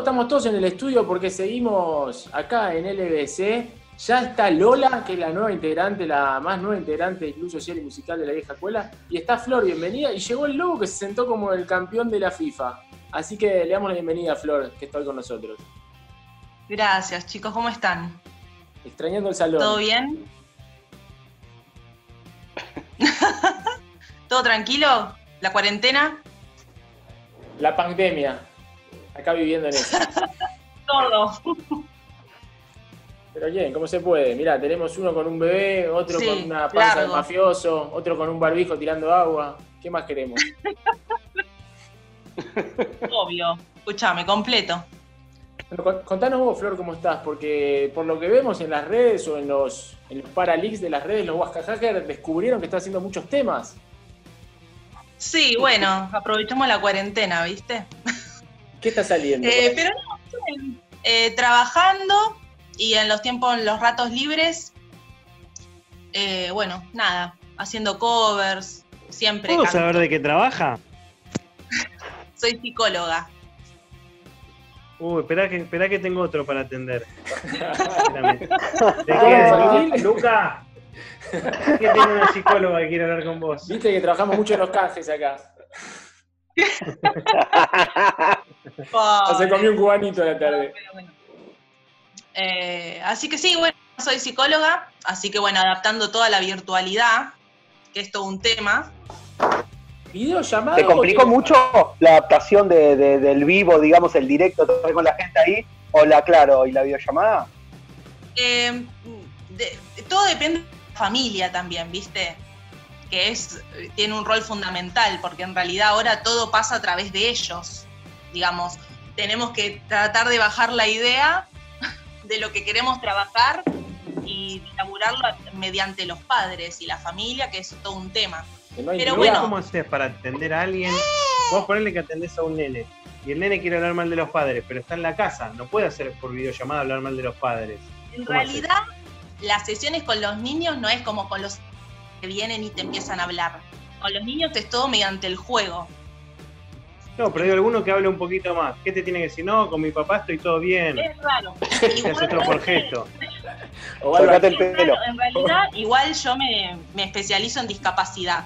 estamos todos en el estudio porque seguimos acá en LBC. Ya está Lola, que es la nueva integrante, la más nueva integrante del Club Social y Musical de la Vieja Escuela. Y está Flor, bienvenida. Y llegó el Lobo que se sentó como el campeón de la FIFA. Así que le damos la bienvenida a Flor, que está hoy con nosotros. Gracias, chicos, ¿cómo están? Extrañando el salón. ¿Todo bien? ¿Todo tranquilo? ¿La cuarentena? La pandemia. Acá viviendo en eso. Todo. Pero bien, ¿cómo se puede? Mira, tenemos uno con un bebé, otro Sí, con una panza de mafioso, otro con un barbijo tirando agua. ¿Qué más queremos? Obvio. Escúchame, completo. Bueno, con- contanos vos, Flor, cómo estás, porque por lo que vemos en las redes o en los, en los paraleaks de las redes, los Huasca Hackers descubrieron que está haciendo muchos temas. Sí, bueno, aprovechamos la cuarentena, ¿viste? ¿Qué está saliendo? Eh, pero no, eh, trabajando y en los tiempos, en los ratos libres, eh, bueno, nada, haciendo covers, siempre. ¿Puedo canto. saber de qué trabaja? Soy psicóloga. Uy, esperá que, esperá que tengo otro para atender. Espérame. ¿De ¿Cómo, qué? Luca, que tengo una psicóloga que quiere hablar con vos. Viste que trabajamos mucho en los canjes acá. Se comió un cubanito a la tarde. Pero bueno. Eh, así que sí, bueno, soy psicóloga, así que bueno, adaptando toda la virtualidad, que es todo un tema. ¿Videollamado? ¿Te complicó mucho la adaptación de, de- del vivo, digamos, el directo con la gente ahí? ¿O la, claro, y la videollamada? Eh, de- todo depende de la familia también, ¿viste? Que es, tiene un rol fundamental, porque en realidad ahora todo pasa a través de ellos. Digamos, tenemos que tratar de bajar la idea de lo que queremos trabajar y elaborarlo mediante los padres y la familia, que es todo un tema. No Pero bueno. ¿Cómo haces para atender a alguien? Vos ponele que atendés a un nene. Y el nene quiere hablar mal de los padres, pero está en la casa. No puede hacer por videollamada hablar mal de los padres. En realidad, las sesiones con los niños no es como con los que vienen y te empiezan a hablar. Con los niños es todo mediante el juego. No, pero hay alguno que hable un poquito más. ¿Qué te tiene que decir? No, con mi papá estoy todo bien. Es raro. Hace todo por gesto. O el pelo. En realidad, igual yo me, me especializo en discapacidad.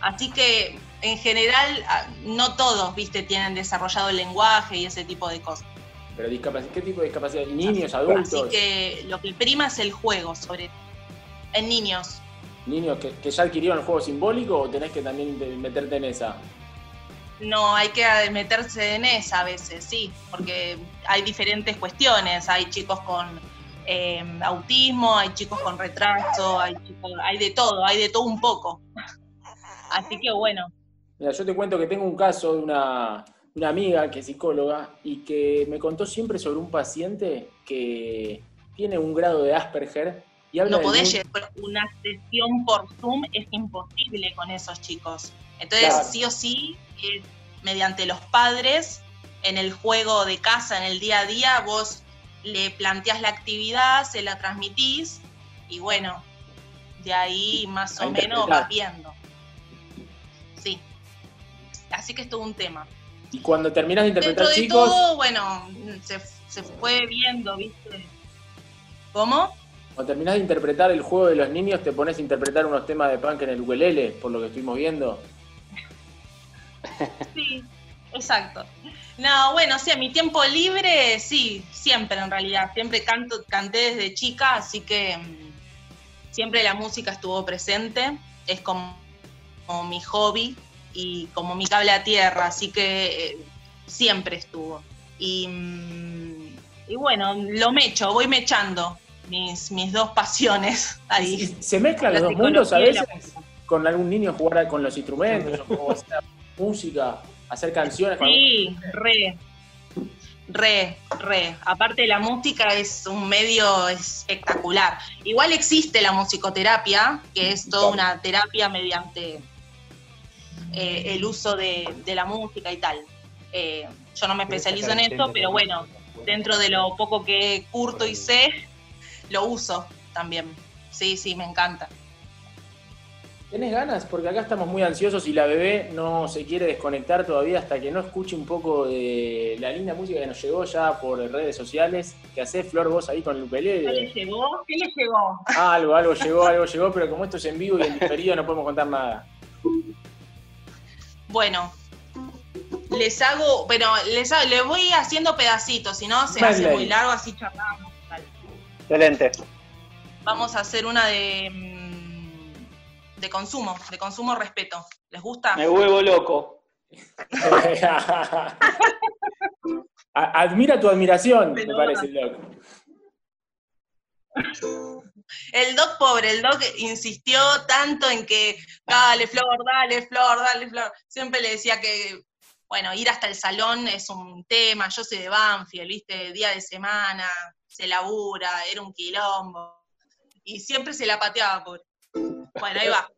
Así que, en general, ah, no todos, viste, tienen desarrollado el lenguaje y ese tipo de cosas. Pero ¿qué tipo de discapacidad? ¿Niños, adultos? Así que lo que prima es el juego, sobre en niños. ¿Niños que, que ya adquirieron el juego simbólico o tenés que también meterte en esa? No, hay que meterse en esa a veces, sí, porque hay diferentes cuestiones. Hay chicos con eh, autismo, hay chicos con retraso, hay, chicos, hay de todo, hay de todo un poco. Así que bueno, Mira, yo te cuento que tengo un caso de una, una amiga que es psicóloga y que me contó siempre sobre un paciente que tiene un grado de Asperger y habla no podés llevar una sesión por Zoom, es imposible con esos chicos. Entonces, Claro. sí o sí, es mediante los padres, en el juego de casa, en el día a día, vos le planteás la actividad, se la transmitís y bueno, de ahí más o menos vas viendo. Sí. Así que es todo un tema. Y cuando terminas de interpretar Dentro de chicos, todo, bueno, se, se fue viendo, ¿viste? ¿Cómo? cuando terminás de interpretar el juego de los niños, te pones a interpretar unos temas de punk en el ukelele, por lo que estuvimos viendo. Sí, exacto. No, bueno, sí, a mi tiempo libre, sí, siempre en realidad. Siempre canto, canté desde chica, así que mm, siempre la música estuvo presente. Es como, como mi hobby y como mi cable a tierra, así que eh, siempre estuvo. Y, mm, y bueno, lo mecho, voy mechando mis, mis dos pasiones ahí. se mezclan La los dos mundos a veces, con algún niño jugar con los instrumentos, o hacer música, hacer canciones. Sí, re. Re, re. Aparte la música es un medio espectacular. Igual existe la musicoterapia, que es toda una terapia mediante eh, el uso de, de la música y tal. Eh, yo no me especializo en esto, pero bueno, dentro de lo poco que curto y sé, lo uso también. Sí, sí, me encanta. ¿Tenés ganas? Porque acá estamos muy ansiosos y la bebé no se quiere desconectar todavía hasta que no escuche un poco de la linda música que nos llegó ya por redes sociales. ¿Qué hace Flor vos ahí con el ¿Qué le llegó? ¿Qué le llegó? Ah, algo, algo llegó, algo llegó, pero como esto es en vivo y en diferido no podemos contar nada. Bueno, les hago, pero les, hago- les voy haciendo pedacitos, si no se hace muy largo, así charlamos. Dale. Excelente. Vamos a hacer una de, mm, de consumo, de consumo respeto. ¿Les gusta? Me vuelvo loco. Admira tu admiración, me parece, loco. El doc pobre, el doc insistió tanto en que dale Flor, dale Flor, dale Flor. Siempre le decía que, bueno, ir hasta el salón es un tema, yo soy de Banfield, viste, día de semana, se labura, era un quilombo. Y siempre se la pateaba, pobre. Bueno, ahí va.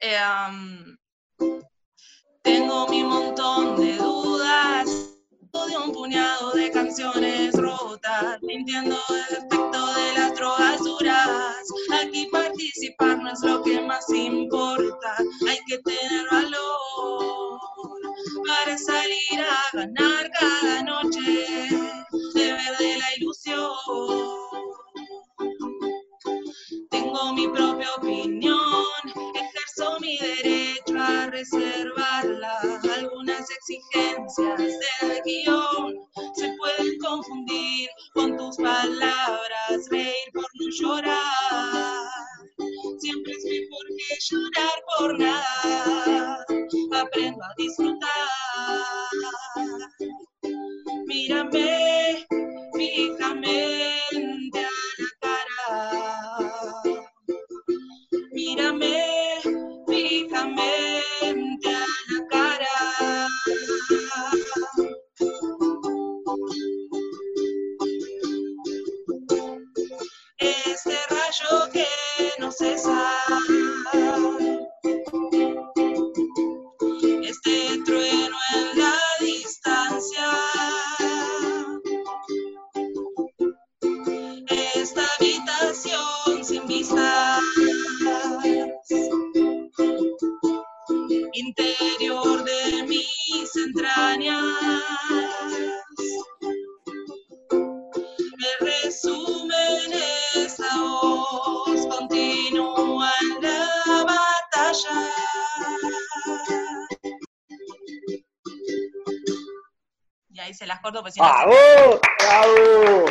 Um, tengo mi montón de dudas de un puñado de canciones rotas, mintiendo el efecto de las drogas duras. Aquí participar no es lo que más importa, hay que tener valor para salir a ganar cada noche, beber de la ilusión. Tengo mi propia opinión, ejerzo mi derecho a reservarla. Algunas exigencias del guion se pueden confundir con tus palabras, reír por no llorar. Siempre es mejor que llorar por nada. Aprendo a disfrutar. Mírame fijamente Mírame se no. ¡Bravo! ¡Bravo!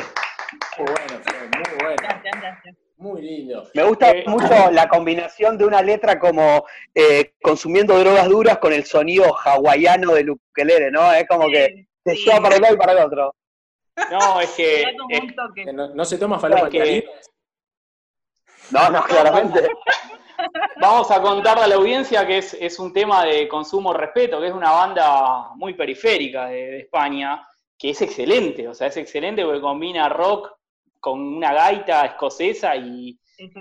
Muy bueno, muy bueno. Gracias, gracias. Muy lindo. Me gusta Eh, mucho la combinación de una letra como eh, consumiendo drogas duras con el sonido hawaiano del ukelele, ¿no? Es como que te Sí. lleva para un lado y para el otro. No, es que es-. Que No, no se toma falopa Porque- Caribe. No, no, claramente. vamos a contarle a la audiencia que es, es un tema de consumo respeto, que es una banda muy periférica de, de España, que es excelente, o sea, es excelente porque combina rock con una gaita escocesa y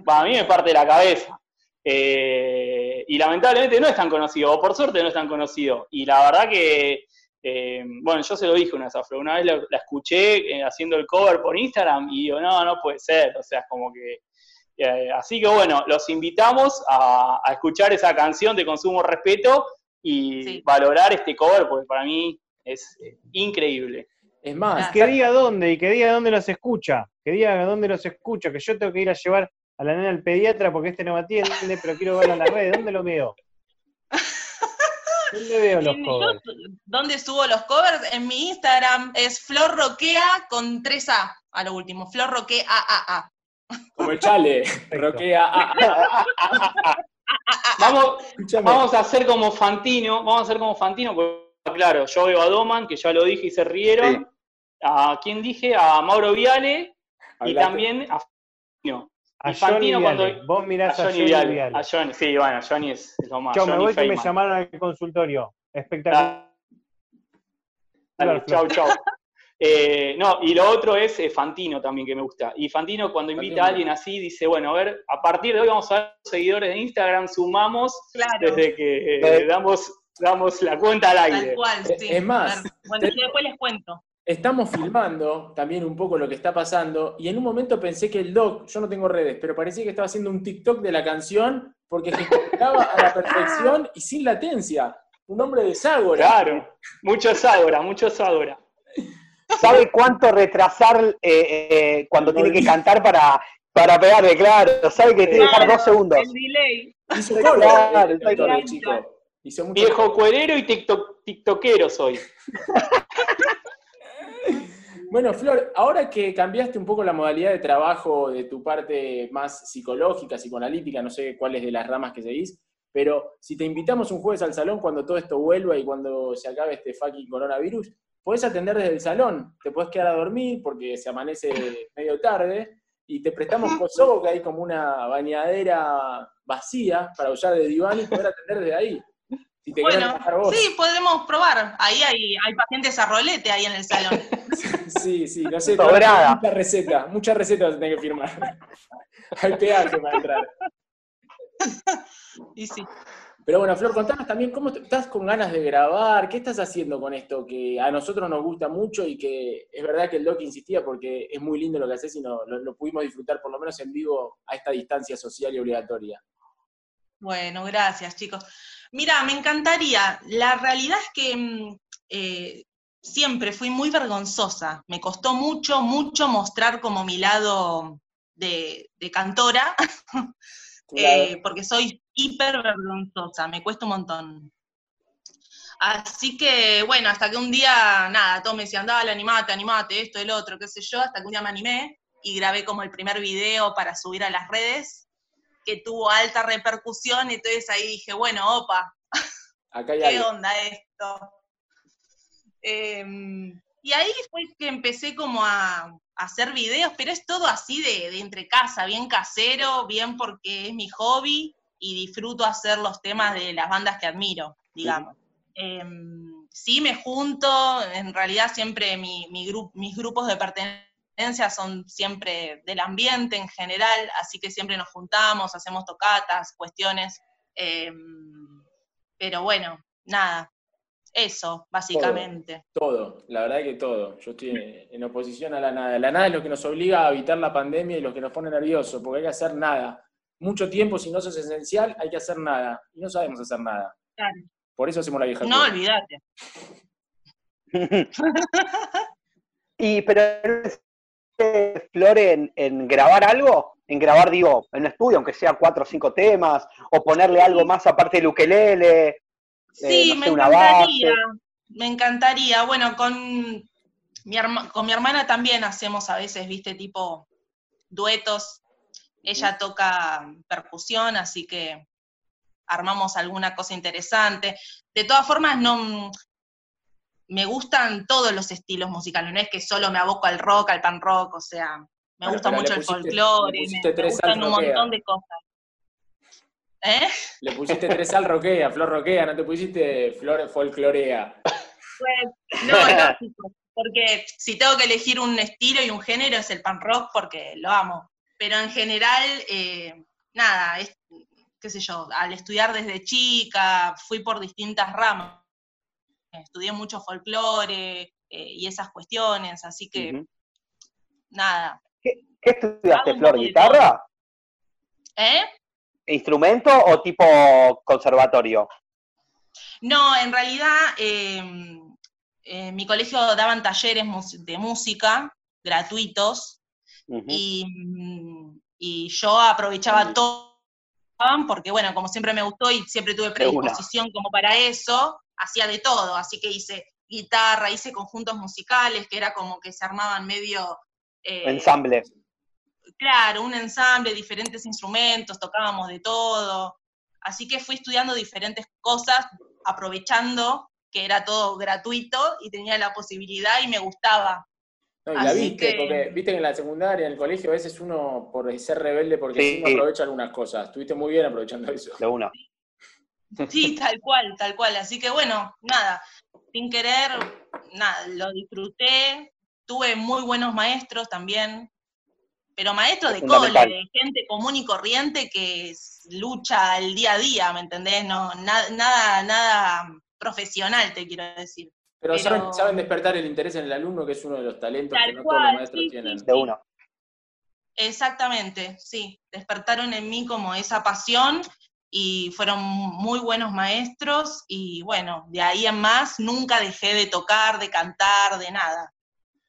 va, a mí me parte la cabeza. Eh, y lamentablemente no es tan conocido, o por suerte no es tan conocido. Y la verdad que, eh, bueno, yo se lo dije una Flo, una vez la, la escuché eh, haciendo el cover por Instagram y digo, no, no puede ser, o sea, es como que... así que bueno, los invitamos a, a escuchar esa canción de Consumo Respeto y Sí. valorar este cover, porque para mí es eh, increíble. Es más, Que diga dónde y que diga dónde los escucha. Que diga dónde los escucha. Que yo tengo que ir a llevar a la nena al pediatra porque este no me atiende, pero quiero verlo en la red. ¿Dónde lo veo? ¿Dónde veo los covers? ¿Dónde subo los covers? En mi Instagram es Flor Roquea con 3A a lo último. Flor Roquea A A como el chale, roquea. ah, Vamos. Vamos a hacer como Fantino, vamos a hacer como Fantino, porque claro, yo veo a Doman, que ya lo dije y se rieron. Sí. ¿A quién dije? A Mauro Viale y también a Fantino. A Johnny Fantino Viale. cuando- Vos mirás a, Johnny Johnny Viale. Viale. A Johnny, sí, bueno, Johnny es, es lo más. Chau, me Johnny voy que me Feynman. llamaron al consultorio. Espectacular. Dale, chau, chau. Eh, no, y lo otro es eh, Fantino también que me gusta. Y Fantino cuando invita Fantino. a alguien así dice, bueno, a ver, a partir de hoy vamos a ver los seguidores de Instagram, sumamos Claro, desde que Eh. damos, damos la cuenta al tal aire. cual, Es- sí. es más, Bueno, yo después les cuento. estamos filmando también un poco lo que está pasando y en un momento pensé que el doc, yo no tengo redes, pero parecía que estaba haciendo un TikTok de la canción porque gesticulaba a la perfección y sin latencia. Un hombre de Ságora. Claro, mucho Ságora, mucho Ságora. ¿Sabe cuánto retrasar eh, eh, cuando tiene que cantar para, para pegarle? Claro, sabe que tiene que dejar dos segundos. El delay. Hizo Claro, claro, claro. chico. Hizo mucho Viejo cuerero y tiktok, tiktokero soy. Bueno, Flor, ahora que cambiaste un poco la modalidad de trabajo de tu parte más psicológica, psicoanalítica, no sé cuáles de las ramas que seguís, pero si te invitamos un jueves al salón cuando todo esto vuelva y cuando se acabe este fucking coronavirus, podés atender desde el salón, te podés quedar a dormir porque se amanece medio tarde y te prestamos Kosovo, que hay como una bañadera vacía para hollar de diván y poder atender desde ahí. Si te querés Bueno, vos. sí, podemos probar. Ahí hay, hay pacientes a rolete ahí en el salón. Sí, sí, no sé, Sobrada. mucha receta, muchas recetas vas a tener que firmar. Hay peaje para entrar. Y sí. Pero bueno, Flor, contanos también cómo estás con ganas de grabar, qué estás haciendo con esto que a nosotros nos gusta mucho y que es verdad que el Doc insistía porque es muy lindo lo que haces y no- lo, lo pudimos disfrutar por lo menos en vivo a esta distancia social y obligatoria. Bueno, gracias, chicos. Mira, me encantaría. La realidad es que mm, eh, siempre fui muy vergonzosa. Me costó mucho, mucho mostrar como mi lado de, de cantora, eh, porque soy hiper vergonzosa, me cuesta un montón. Así que, bueno, hasta que un día, nada, todos me decían, dale, animate, animate, esto, el otro, qué sé yo, hasta que un día me animé y grabé como el primer video para subir a las redes, que tuvo alta repercusión, entonces ahí dije, bueno, opa, Acá ¿qué onda esto? Em, y ahí fue que empecé como a, a hacer videos, pero es todo así de, de entre casa, bien casero, bien porque es mi hobby y disfruto hacer los temas de las bandas que admiro, digamos. Em, sí me junto, en realidad siempre mi, mi gru- mis grupos de pertenencia son siempre del ambiente en general, así que siempre nos juntamos, hacemos tocatas, cuestiones. em, pero bueno, nada, eso, básicamente. Todo, la verdad que todo. Yo estoy en, oposición a la nada. La nada es lo que nos obliga a evitar la pandemia y lo que nos pone nerviosos, porque hay que hacer nada. Mucho tiempo, si no sos esencial, hay que hacer nada. Y no sabemos hacer nada. Claro. Por eso hacemos la vieja No, olvídate. y pero eh, Flor en, en grabar algo, en grabar digo, en un estudio, aunque sea cuatro o cinco temas, o ponerle algo más aparte del ukelele, Sí, no sé, me una encantaría, base. me encantaría. Bueno, con mi, herma- con mi hermana también hacemos a veces, viste, tipo duetos. Ella toca percusión, así que armamos alguna cosa interesante. De todas formas, no me gustan todos los estilos musicales, no es que solo me aboco al rock, al pan rock, o sea, me Bueno, gusta mucho el folclore, me, gustan un montón de cosas. ¿Eh? Le pusiste tres al roquea, Flor roquea, no te pusiste Flor folclorea. Pues, no, lógico, porque si tengo que elegir un estilo y un género es el pan rock porque lo amo. Pero en general, eh, nada, es, qué sé yo, al estudiar desde chica, fui por distintas ramas. Estudié mucho folclore eh, y esas cuestiones, así que nada. ¿Qué estudiaste, Flor? ¿Guitarra? ¿Eh? ¿Instrumento o tipo conservatorio? No, en realidad eh, en mi colegio daban talleres de música gratuitos y, mm, y yo aprovechaba todo, porque bueno, como siempre me gustó y siempre tuve predisposición como para eso, hacía de todo, así que hice guitarra, hice conjuntos musicales, que era como que se armaban medio... eh, Ensamble. claro, un ensamble, diferentes instrumentos, tocábamos de todo. Así que fui estudiando diferentes cosas, aprovechando que era todo gratuito y tenía la posibilidad y me gustaba. No, y la Así viste, que- porque viste que en la secundaria, en el colegio, a veces uno, por ser rebelde, porque Sí. sí, no aprovecha algunas cosas. Estuviste muy bien aprovechando eso. De una. Sí, tal cual, tal cual. Así que bueno, nada, sin querer, nada, lo disfruté. Tuve muy buenos maestros también, pero maestros de cole, de gente común y corriente que lucha el día a día, ¿me entendés? No, na- nada, nada profesional, te quiero decir. Pero, Pero- Saben, saben despertar el interés en el alumno, que es uno de los talentos Tal que no todos los maestros sí, tienen. sí, De uno. Exactamente, sí. Despertaron en mí como esa pasión y fueron muy buenos maestros y bueno, de ahí en más nunca dejé de tocar, de cantar, de nada.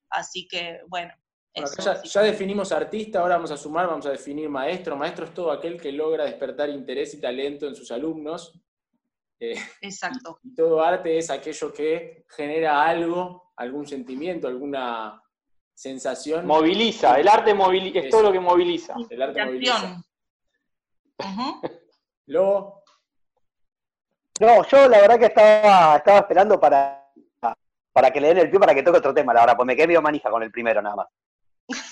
Así que bueno. Bueno, eso, acá ya, definimos artista, ahora vamos a sumar, vamos a definir maestro. Maestro es todo aquel que logra despertar interés y talento en sus alumnos. Eh, Exacto. y todo arte es aquello que genera algo, algún sentimiento, alguna sensación. Moviliza, el arte moviliza, es Eso. todo lo que moviliza. El arte moviliza. Inspiración. Ujú. Luego, No, yo la verdad que estaba, estaba esperando para, para que le den el pie para que toque otro tema, la verdad, pues me quedé medio manija con el primero nada más.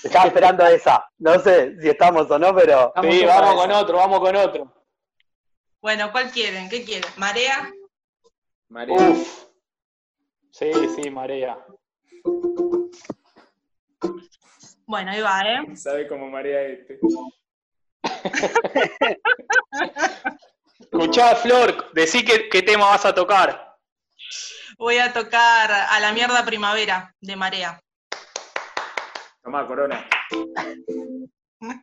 Estaba esperando esa. No sé si estamos o no, pero. Vamos Sí, vamos a con esa. otro, vamos con otro. Bueno, ¿cuál quieren? ¿Qué quieren? ¿Marea? María, Uf. Sí, sí, marea. Bueno, ahí va, ¿eh? sabe cómo marea este. Escuchá, Flor, decí qué, qué tema vas a tocar. Voy a tocar a la mierda primavera de Marea. Tomá, Corona.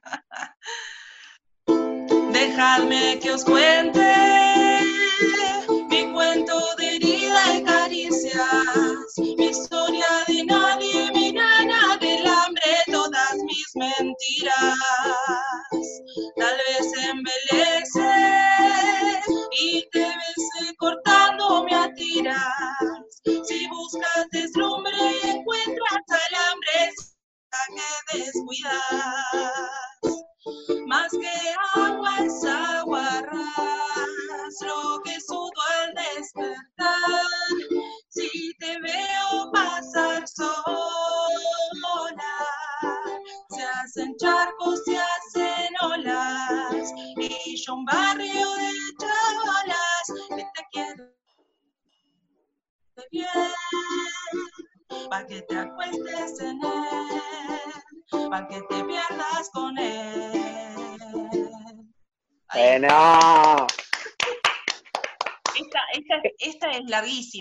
Dejadme que os cuente mi cuento de herida y caricias, mi historia de mentiras.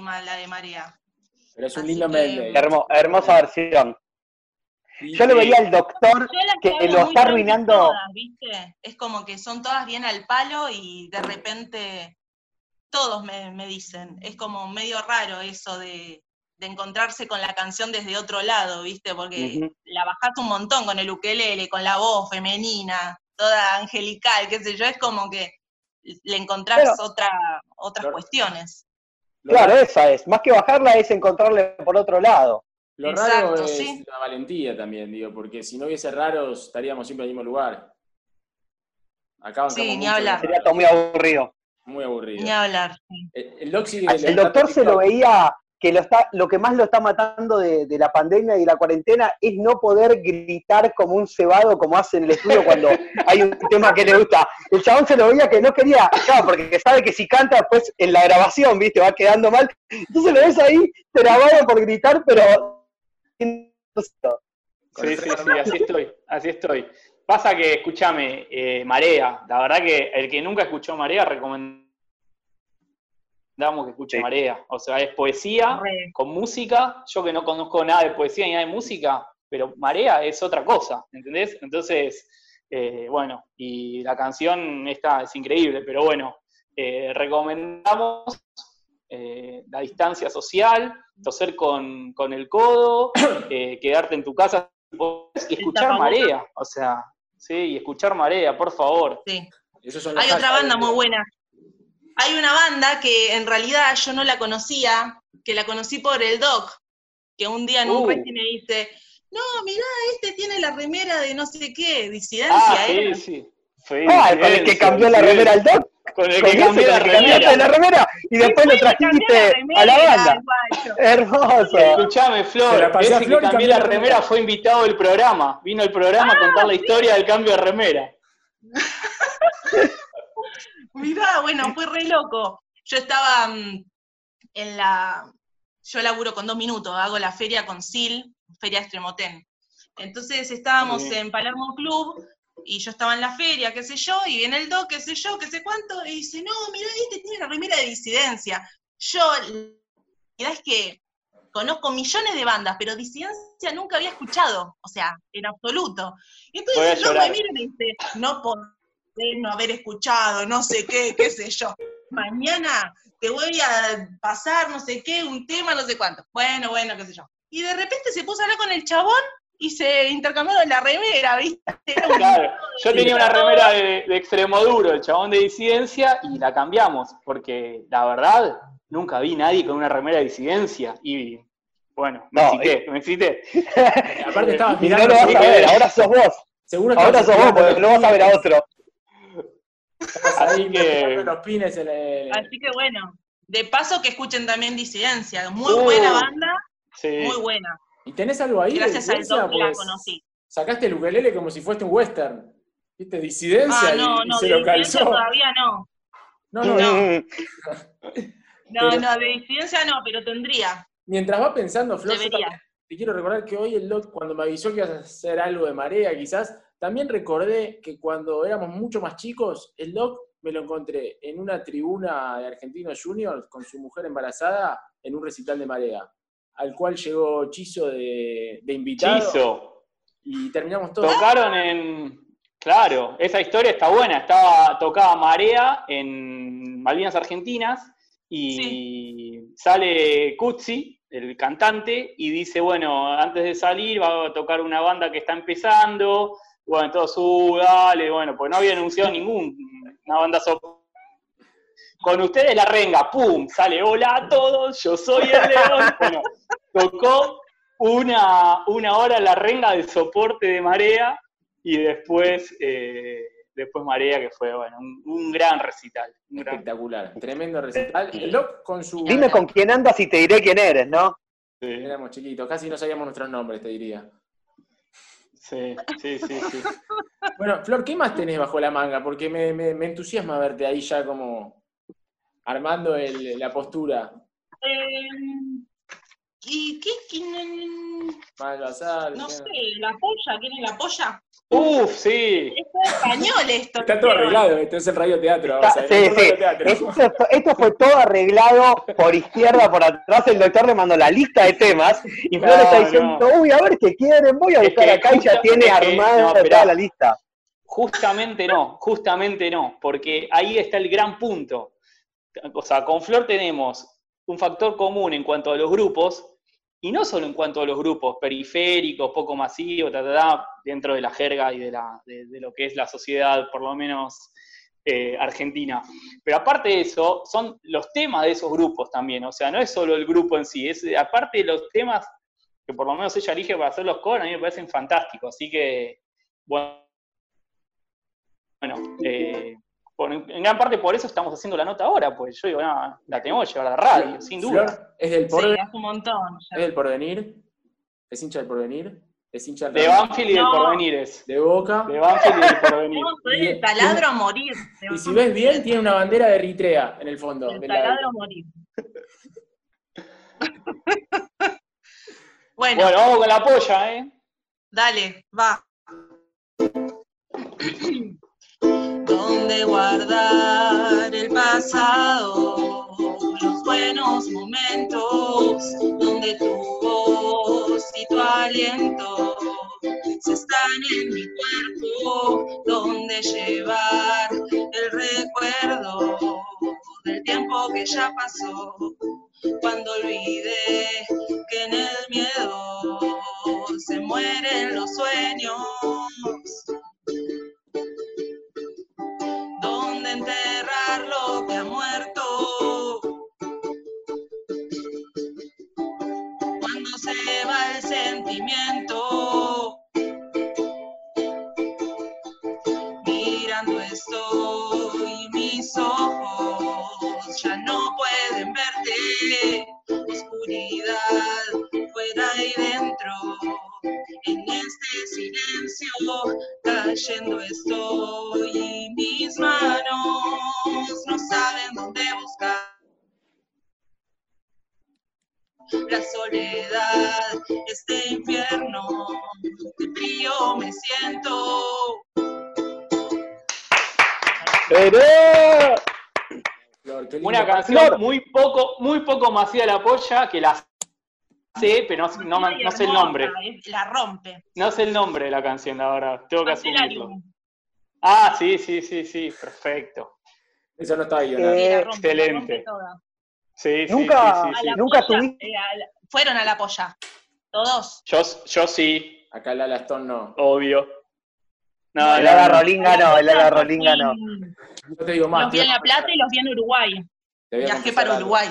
La de Marea. Pero es un Así lindo que- Mendel. Hermo- hermosa versión. Yo le veía al doctor que lo está arruinando. todas, ¿viste? Es como que son todas bien al palo y de repente todos me, me dicen. Es como medio raro eso de, de encontrarse con la canción desde otro lado, ¿viste? Porque la bajás un montón con el ukelele, con la voz femenina, toda angelical, qué sé yo. Es como que le encontrás Pero- otra, otras Claro. cuestiones. Lo, Claro, esa es. Más que bajarla es encontrarle por otro lado. lo raro Exacto, es sí. la valentía también, digo, porque si no hubiese raros estaríamos siempre en el mismo lugar. Acá Sí, ni hablar. Sería todo muy aburrido. Muy aburrido. Ni hablar. El, el le- doctor se lo veía que lo, está, lo que más lo está matando de, de la pandemia y de la cuarentena es no poder gritar como un cebado como hace en el estudio cuando hay un tema que le gusta. El chabón se lo veía que no quería, claro, porque sabe que si canta después en la grabación, viste, va quedando mal. Entonces lo ves ahí trabado por gritar, pero... Sí, sí, sí, así estoy, así estoy. Pasa que, escúchame, eh, Marea, la verdad que el que nunca escuchó Marea, que escuche Sí. Marea. O sea, es poesía Re. con música. Yo que no conozco nada de poesía ni nada de música, pero Marea es otra cosa, ¿entendés? Entonces, eh, bueno, y la canción esta es increíble, pero bueno, eh, recomendamos eh, la distancia social, toser con, con el codo, eh, quedarte en tu casa y escuchar marea, o sea, sí, y escuchar marea, por favor. Sí. Hay otra banda muy buena. Hay una banda que en realidad yo no la conocía, que la conocí por el doc, que un día en un Uh. recién me dice, no, mirá, este tiene la remera de no sé qué, disidencia, Ah, era". sí, sí. Sí, Ah, con el que cambió la remera al doc, Con el que cambió la remera. la remera y después lo trajiste a la banda. Hermoso. Escuchame, Flor, ese que cambió la la remera fue invitado del programa. Vino al programa a contar la historia del cambio de remera. Mirá, bueno, fue re loco. Yo estaba mm, en la. Yo laburo con dos minutos, hago la feria con SIL, Feria Extremotén. Entonces estábamos en Palermo Club y yo estaba en la feria, qué sé yo, y viene el doc, qué sé yo, qué sé cuánto, y dice, no, mirá, este tiene la remera de disidencia. Yo, la verdad es que conozco millones de bandas, pero disidencia nunca había escuchado, o sea, en absoluto. Y entonces llorar. me mira y me dice, no podés no haber escuchado, no sé qué, qué sé yo. Mañana te voy a pasar no sé qué, un tema, no sé cuánto. Bueno, bueno, qué sé yo. Y de repente se puso a hablar con el chabón y se intercambiaron la remera, ¿viste? Claro, yo tenía una remera de, de extremo duro, el chabón de disidencia, y la cambiamos, porque la verdad, nunca vi nadie con una remera de disidencia. Y bueno, me No, excité, me excité. Aparte estabas no mirando. lo vas a ver, ahora sos vos. Seguro Ahora estabas sos vos, porque no vas a ver a otro. Así que- los pines en el. Así que bueno, de paso que escuchen también Disidencia, muy Uh, buena banda, Sí. muy buena. ¿Y tenés algo ahí? Gracias al disidencia? Doc la Pues, conocí. Sacaste el ukelele como si fuese un western. ¿Viste? Disidencia Ah, y- no, y, no, se de lo Disidencia calzó. todavía no. No, no, No. No, Pero- no, de Disidencia no, pero tendría. Mientras va pensando, Flor, te quiero recordar que hoy el Doc, cuando me avisó que ibas a hacer algo de marea, quizás, también recordé que cuando éramos mucho más chicos, el Doc me lo encontré en una tribuna de Argentinos Juniors con su mujer embarazada en un recital de marea, al cual llegó Chizo de, de invitado Chizo. y terminamos todos. Tocaron en. Claro, esa historia está buena. Estaba, tocaba Marea en Malvinas Argentinas y sale Cuzzi, el cantante, y dice, bueno, antes de salir va a tocar una banda que está empezando. Bueno, todos, uh, dale, bueno, pues no había anunciado ningún, una banda so- Con ustedes la renga, ¡pum! Sale, hola a todos, yo soy el león. Bueno, tocó una, una hora la renga de soporte de Marea y después, eh, después Marea, que fue bueno, un, un gran recital. un gran- Espectacular, tremendo recital. El Doc con su... Dime con quién andas y te diré quién eres, ¿no? sí, Éramos chiquitos, casi no sabíamos nuestros nombres, te diría. Sí, sí, sí, sí. Bueno, Flor, ¿qué más tenés bajo la manga? Porque me, me- me entusiasma verte ahí ya como armando el- la postura. Eh, ¿Y qué? Mal basal, no sé, la polla, ¿quién es la polla? Uf, sí. Es todo español esto. Está todo arreglado, esto es el radioteatro. Está- sí, esto es sí. radioteatro. Esto, esto fue todo arreglado por izquierda, por atrás. El doctor le mandó la lista de temas y Flor No, está diciendo, uy, a ver qué quieren, voy a Es buscar que acá y ya tiene es armada no, toda la lista. Justamente no, justamente no, porque ahí está el gran punto. O sea, con Flor tenemos un factor común en cuanto a los grupos, y no solo en cuanto a los grupos periféricos, poco masivos, ta, dentro de la jerga y de, la, de lo que es la sociedad, por lo menos eh, argentina. Pero aparte de eso, son los temas de esos grupos también. O sea, no es solo el grupo en sí, es aparte de los temas que por lo menos ella elige para hacer los covers, a mí me parecen fantásticos. Así que, bueno, bueno, eh, por- en gran parte por eso estamos haciendo la nota ahora, pues yo digo, no, la tenemos que llevar a la radio, sin duda. Flor es del, Sí, porvenir, hace un montón. ya. es del porvenir, es hincha del porvenir, es hincha del De Banfield y del No. Porvenires. de Boca. De Banfield y del Porvenir. No, soy el taladro a morir. Y si ves bien, tiene una bandera de Eritrea en el fondo. El de la- taladro a morir. bueno, Bueno, vamos con la polla, ¿eh? dale, va. ¿Dónde guardar el pasado? Los buenos momentos, donde tu voz y tu aliento se están en mi cuerpo, donde llevar el recuerdo del tiempo que ya pasó, de la polla, que la sé, pero no, no, Ay, no sé el nombre. es- La rompe. No sé el nombre de la canción, la verdad. Tengo que asumirlo. Ah, sí, sí, sí, sí, perfecto. Eso no está guionado. Eh, excelente. Sí, sí, Nunca- sí, ¿Nunca tuviste- eh, a la- fueron a la polla. Todos. Yo, yo sí, Acá Lala Stone no. obvio. No, El no, Ala no. Rolinga no, el Ala Polla, Rolinga no. Yo te digo más. Los vi en La Plata y los vi en Uruguay. Viajé para. Uruguay.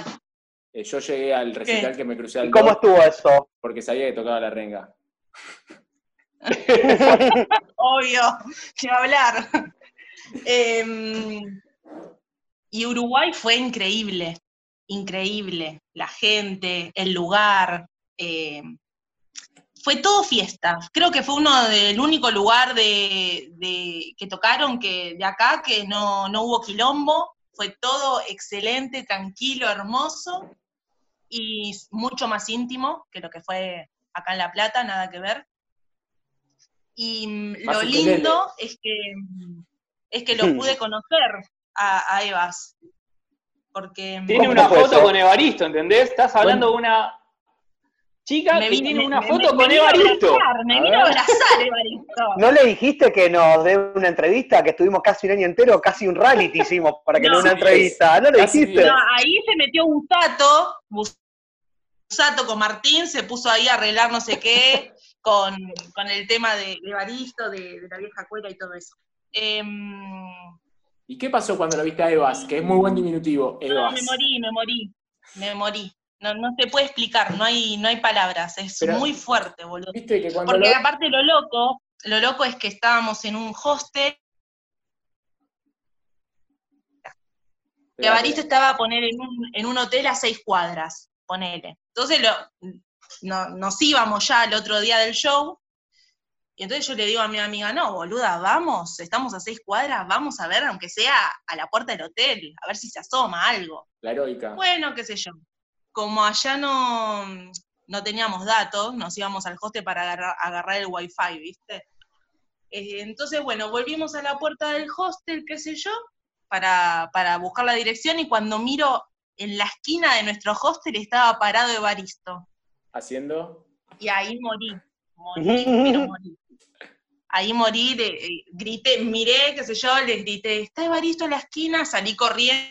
Eh, yo llegué al recital que me crucé al ¿Y cómo estuvo eso? porque sabía que tocaba la renga. Obvio, que hablar. Em, y Uruguay fue increíble, increíble. La gente, el lugar. em, fue todo fiesta. Creo que fue uno del único lugar de, de- que tocaron que de acá que no, no hubo quilombo. Fue todo excelente, tranquilo, hermoso y mucho más íntimo que lo que fue acá en La Plata, nada que ver. Y mm, lo lindo es que, mm, es que lo pude conocer a, a Evas. Porque mm, Tiene ¿Cómo una foto con Evaristo, ¿entendés? Estás hablando de una chica me que vine- tiene me- una me- foto me con Evaristo. abrazar, Me A vino a ver. abrazar Evaristo. ¿No le dijiste que nos dé una entrevista? Que estuvimos casi un año entero, casi un reality hicimos para que No. no una entrevista. ¿No le dijiste? No, ahí se metió Busato, Busato con Martín, se puso ahí a arreglar no sé qué, con, con el tema de, de Evaristo, de, de la vieja cuela y todo eso. Em, ¿Y qué pasó cuando lo viste a Evas? Que es muy buen diminutivo. no, Evas. me morí, me morí, me morí. No, no se puede explicar, no hay, no hay palabras, es Pero- muy fuerte, boludo. Viste que cuando Porque lo- aparte lo loco, lo loco es que estábamos en un hostel Evaristo estaba a poner en un, en un hotel a seis cuadras, ponele. Entonces lo, no- nos íbamos ya el otro día del show, y entonces yo le digo a mi amiga, no, boluda, vamos, estamos a seis cuadras, vamos a ver, aunque sea a la puerta del hotel, a ver si se asoma algo. La heroica. Bueno, qué sé yo. Como allá no, no teníamos datos, nos íbamos al hostel para agarrar, agarrar el wifi, ¿viste? Eh, entonces, bueno, volvimos a la puerta del hostel, qué sé yo, para, para buscar la dirección y cuando miro en la esquina de nuestro hostel estaba parado Evaristo. Haciendo. Y ahí morí, morí, pero morí. Ahí morí, le- eh, grité, miré, qué sé yo, le grité, está Evaristo en la esquina, salí corriendo.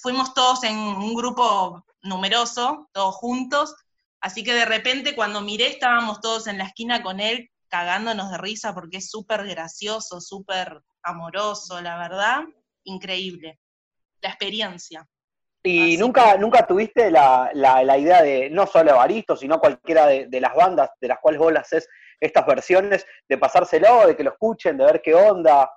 Fuimos todos en un grupo numeroso, todos juntos, así que de repente cuando miré estábamos todos en la esquina con él cagándonos de risa porque es súper gracioso, súper amoroso, la verdad, increíble. La experiencia. Y Así nunca, que- nunca tuviste la, la- la idea de, no solo Evaristo, sino cualquiera de, de las bandas de las cuales vos le haces estas versiones, de pasárselo, de que lo escuchen, de ver qué onda.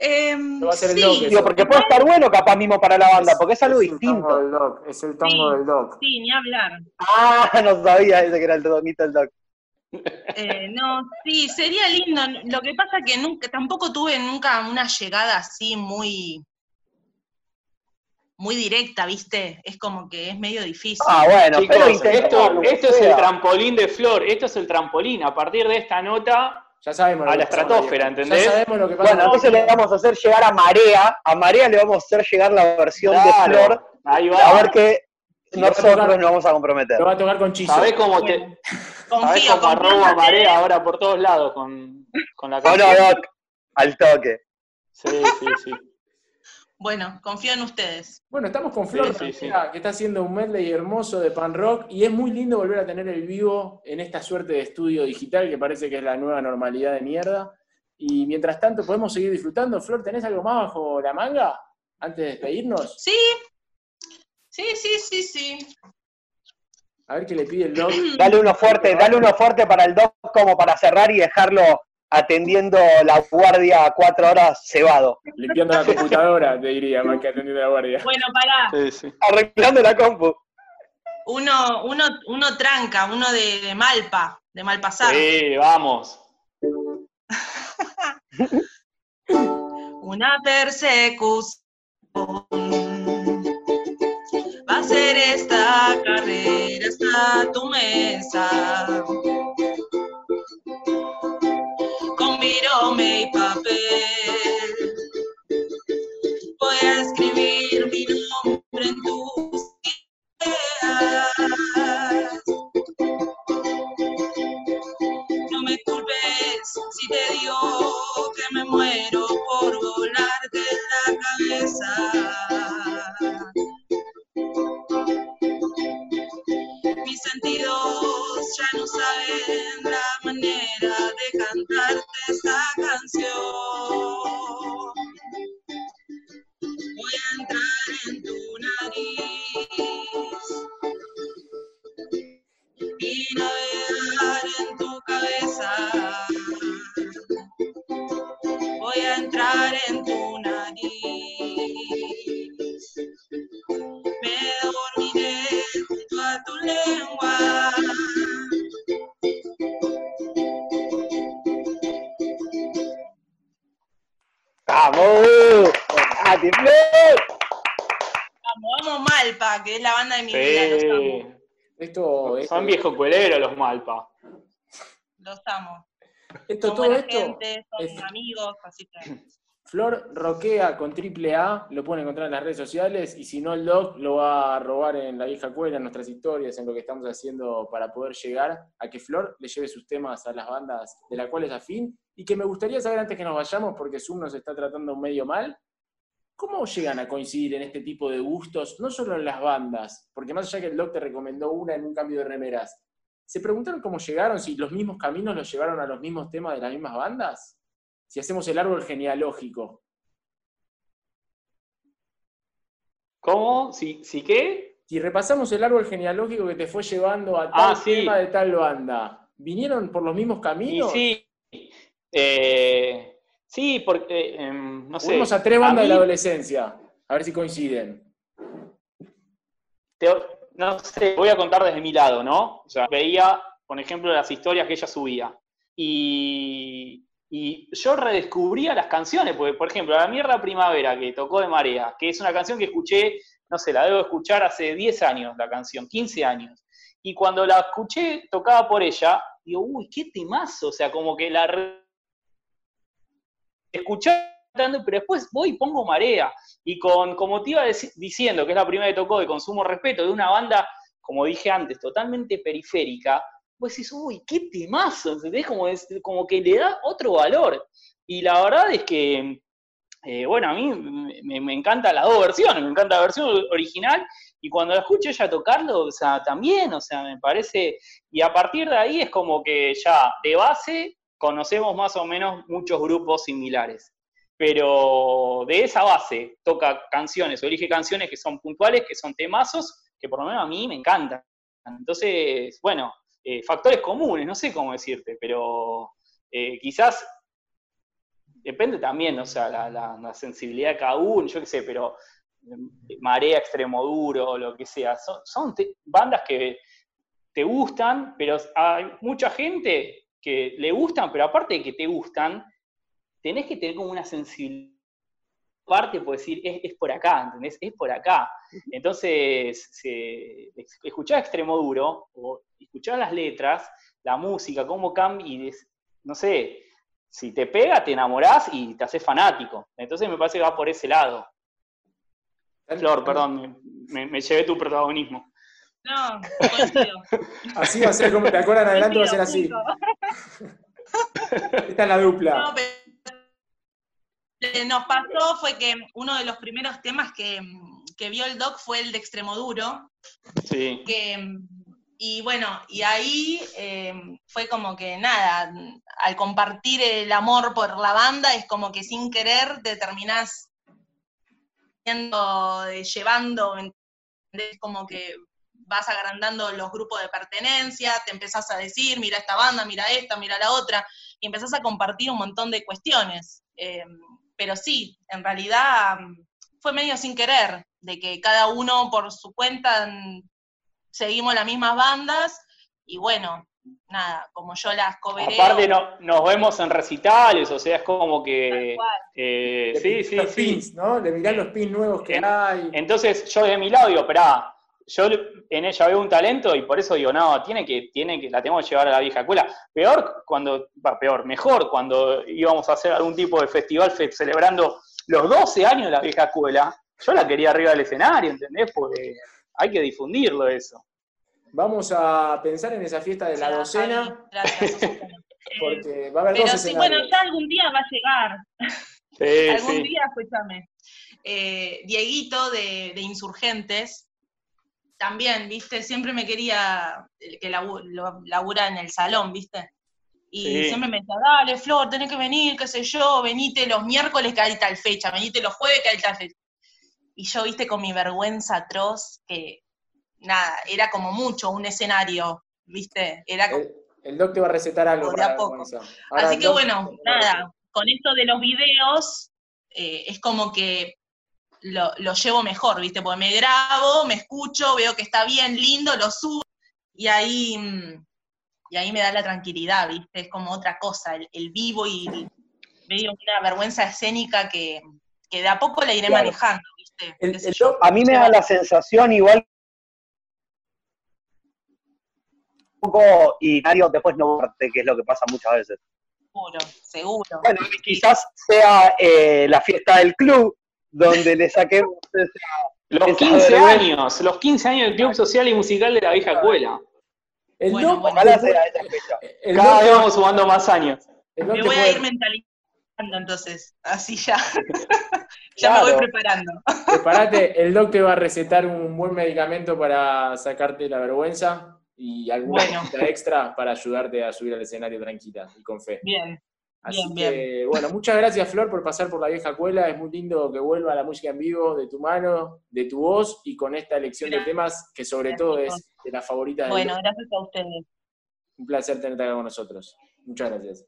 Lo va a el sí, Doc, eso. Digo, porque puede estar bueno capaz mismo para la banda, porque es algo el tango distinto. del doc, es el tango Sí. del doc. sí, ni hablar. Ah, no sabía ese que era el donito del doc. Eh, no, sí, sería lindo. Lo que pasa que nunca, tampoco tuve nunca una llegada así muy, muy directa, ¿viste? Es como que es medio difícil. Ah, bueno, Chicos, pero esto, esto es el trampolín de Flor, esto es el trampolín. A partir de esta nota, Ya sabemos A la estratosfera. ¿entendés? Ya sabemos lo que pasa. Bueno, entonces le vamos a hacer llegar a Marea, a Marea le vamos a hacer llegar la versión de Flor, ahí a va. ver que Y lo va a nosotros tocar- nos vamos a comprometer. Lo va a tocar con Chizo. ¿Sabés cómo te, sabés confío, cómo arroba ustedes. marea ahora por todos lados con, con la No, no, canción? Doc, al toque. Sí, sí, sí. Bueno, confío en ustedes. Bueno, estamos con Flor, Sí, sí, sí. que está haciendo un medley hermoso de pan rock y es muy lindo volver a tener el vivo en esta suerte de estudio digital que parece que es la nueva normalidad de mierda. Y mientras tanto, podemos seguir disfrutando. Flor, ¿tenés algo más bajo la manga antes de despedirnos? Sí, sí, sí, sí, sí. A ver qué le pide el doc. Dale uno fuerte, dale uno fuerte para el Doc como para cerrar y dejarlo atendiendo la guardia cuatro horas cebado. Limpiando la computadora, te diría, más que atendiendo la guardia. Bueno, pará. Sí, sí. Arreglando la compu. Uno, uno, uno tranca, uno de, de Malpa, de Malpasar. Sí, vamos. Una persecución va a ser esta carrera hasta tu mesa. Vamos, vamos Malpa, que es la banda de mi vida, los amo. Esto, esto, Son viejos cueleros los Malpa. Los amo. esto, Son todo esto, gente, son es- amigos, así que. Flor roquea con triple A, lo pueden encontrar en las redes sociales y si no el doc lo va a robar en la vieja cuela, en nuestras historias, en lo que estamos haciendo para poder llegar a que Flor le lleve sus temas a las bandas de las cuales afín y que me gustaría saber antes que nos vayamos, porque Zoom nos está tratando medio mal, ¿cómo llegan a coincidir en este tipo de gustos, no solo en las bandas? Porque más allá que el doc te recomendó una en un cambio de remeras, ¿se preguntaron cómo llegaron, si los mismos caminos los llevaron a los mismos temas de las mismas bandas? Si hacemos el árbol genealógico. ¿Cómo? ¿Sí, ¿Sí qué? Si repasamos el árbol genealógico que te fue llevando a Ah, tal sí. tema de tal banda, ¿vinieron por los mismos Y caminos? sí. eh, sí, porque. em, no sé. Fuimos a tres bandas de la adolescencia, a ver si coinciden. te- no sé, voy a contar desde mi lado, ¿no? O sea, veía, por ejemplo, las historias que ella subía. Y, y yo redescubría las canciones, porque, por ejemplo, La Mierda Primavera, que tocó de Marea, que es una canción que escuché, no sé, la debo escuchar hace 10 años, la canción, 15 años. Y cuando la escuché tocada por ella, digo, uy, qué temazo, o sea, como que la escuchando, pero después voy y pongo Marea. Y con, como te iba diciendo, que es la primera que tocó de Consumo Respeto, de una banda, como dije antes, totalmente periférica, vos decís, uy, qué temazo, ¿entendés? Como, es- como que le da otro valor. Y la verdad es que, eh, bueno, a mí me, me encanta las dos versiones, me encanta la versión original, y cuando la escucho ella tocarlo, o sea, también, o sea, me parece, y a partir de ahí es como que ya de base conocemos más o menos muchos grupos similares pero de esa base toca canciones o elige canciones que son puntuales, que son temazos, que por lo menos a mí me encantan. Entonces, bueno, eh, factores comunes, no sé cómo decirte, pero eh, quizás depende también, o sea, la, sensibilidad de cada uno, yo qué sé, pero eh, Marea, Extremo Duro, lo que sea, son, bandas que te gustan, pero hay mucha gente que le gustan, pero aparte de que te gustan, tenés que tener como una sensibilidad parte, por decir, es, es por acá, ¿entendés? Es por acá. Entonces, se, escuchar Extremo Duro, o escuchar las letras, la música, cómo cambia, y des- no sé, si te pega, te enamorás y te haces fanático. Entonces me parece que va por ese lado. Flor, perdón, me, me- me llevé tu protagonismo. No, coincido. Así va a ser, como te acuerdan adelante, va a ser así. Esta es la dupla. No, pero lo que nos pasó fue que uno de los primeros temas que, que vio el doc fue el de Extremoduro, Sí. que, y bueno, y ahí eh, fue como que nada, al compartir el amor por la banda, es como que sin querer te terminás yendo, eh, llevando, ¿entendés? como que vas agrandando los grupos de pertenencia, te empezás a decir, mira esta banda, mira esta, mira la otra, y empezás a compartir un montón de cuestiones. Eh, pero sí, en realidad fue medio sin querer, de que cada uno por su cuenta mm, seguimos las mismas bandas, y bueno, nada, como yo las cobereo. Aparte no- nos vemos en recitales, o sea, es como que... eh, sí, sí, los sí. pins, ¿no? Le mirás los pins nuevos que En- hay. Entonces yo de mi lado digo, esperá, yo en ella veo un talento y por eso digo, no, tiene que, tiene que, la tenemos que llevar a la vieja escuela. Peor cuando, va, peor, mejor cuando íbamos a hacer algún tipo de festival fe- celebrando los 12 años de la vieja escuela, yo la quería arriba del escenario, ¿entendés? Porque hay que difundirlo eso. Vamos a pensar en esa fiesta de la Gracias, docena, gracias, porque va a haber Pero dos sí, bueno, ya algún día va a llegar. Sí, algún sí. día, escúchame. Eh, Dieguito de, de Insurgentes, también, viste, siempre me quería que lo- labura en el salón, viste. Y Sí. siempre me decía, dale, Flor, tenés que venir, qué sé yo, venite los miércoles que hay tal fecha, venite los jueves que hay tal fecha. Y yo, viste, con mi vergüenza atroz, que nada, era como mucho un escenario, viste, era. El, el doc te va a recetar algo para poco. Ahora Así que bueno, nada, con esto de los videos eh, es como que lo, lo llevo mejor, ¿viste? Porque me grabo, me escucho, veo que está bien, lindo, lo subo y ahí, mm, y ahí me da la tranquilidad, ¿viste? Es como otra cosa, el, el vivo y el- medio una vergüenza escénica que, que de a poco la iré Claro. manejando, ¿viste? El- yo. A mí me da la sensación igual un poco y Mario después no verte, que es lo que pasa muchas veces. Seguro, seguro. Bueno, quizás sea eh, la fiesta del club donde le saquemos esa- Los Esa 15 vergüenza. años, los 15 años del Club Social y Musical de la Vieja Escuela. el Bueno, bueno. ojalá sea esa fecha. Cada vez vamos sumando más años. Me voy a ir mentalizando entonces, así ya. ya me voy preparando. Preparate, el doc te va a recetar un buen medicamento para sacarte la vergüenza y alguna Bueno. extra para ayudarte a subir al escenario tranquila y con fe. Bien. Así Bien, que, bueno, muchas gracias Flor por pasar por la vieja escuela. Es muy lindo que vuelva la música en vivo de tu mano, de tu voz y con esta elección de temas que sobre todo es de las favoritas Bueno, doc. gracias a ustedes. Un placer tenerte acá con nosotros. Muchas gracias.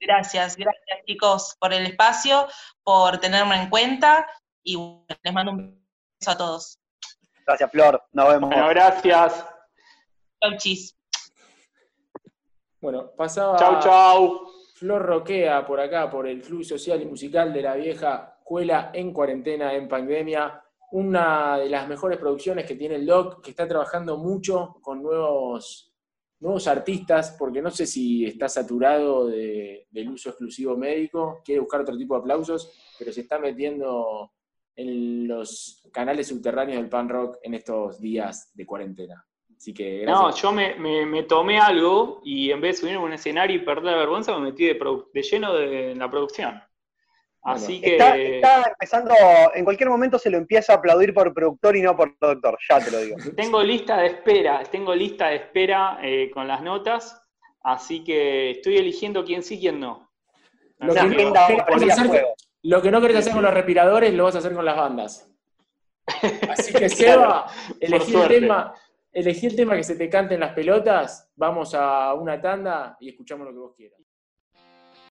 Gracias, gracias chicos por el espacio, por tenerme en cuenta y bueno, les mando un beso a todos. Gracias, Flor. Nos vemos. Bueno, gracias. Chau, chis. Bueno, pasaba Chau, chau. Flor Roquea por acá, por el Club Social y Musical de la Vieja Escuela en cuarentena, en pandemia. Una de las mejores producciones que tiene el Doc, que está trabajando mucho con nuevos, nuevos artistas, porque no sé si está saturado de- del uso exclusivo médico, quiere buscar otro tipo de aplausos, pero se está metiendo en los canales subterráneos del pan rock en estos días de cuarentena. Así que No, yo me, me- me tomé algo y en vez de subirme a un escenario y perder la vergüenza, me metí de, de lleno de, en la producción. Así que. Está, está empezando, en cualquier momento se lo empieza a aplaudir por productor y no por productor, ya te lo digo. Tengo lista de espera, tengo lista de espera eh, con las notas, así que estoy eligiendo quién sí, quién no. Lo Así que que- no- que- que a hacer-. Lo que no querés hacer con los respiradores, lo vas a hacer con las bandas. Así que, Seba, elegí el, tema, elegí el tema que se te cante en las pelotas, vamos a una tanda y escuchamos lo que vos quieras.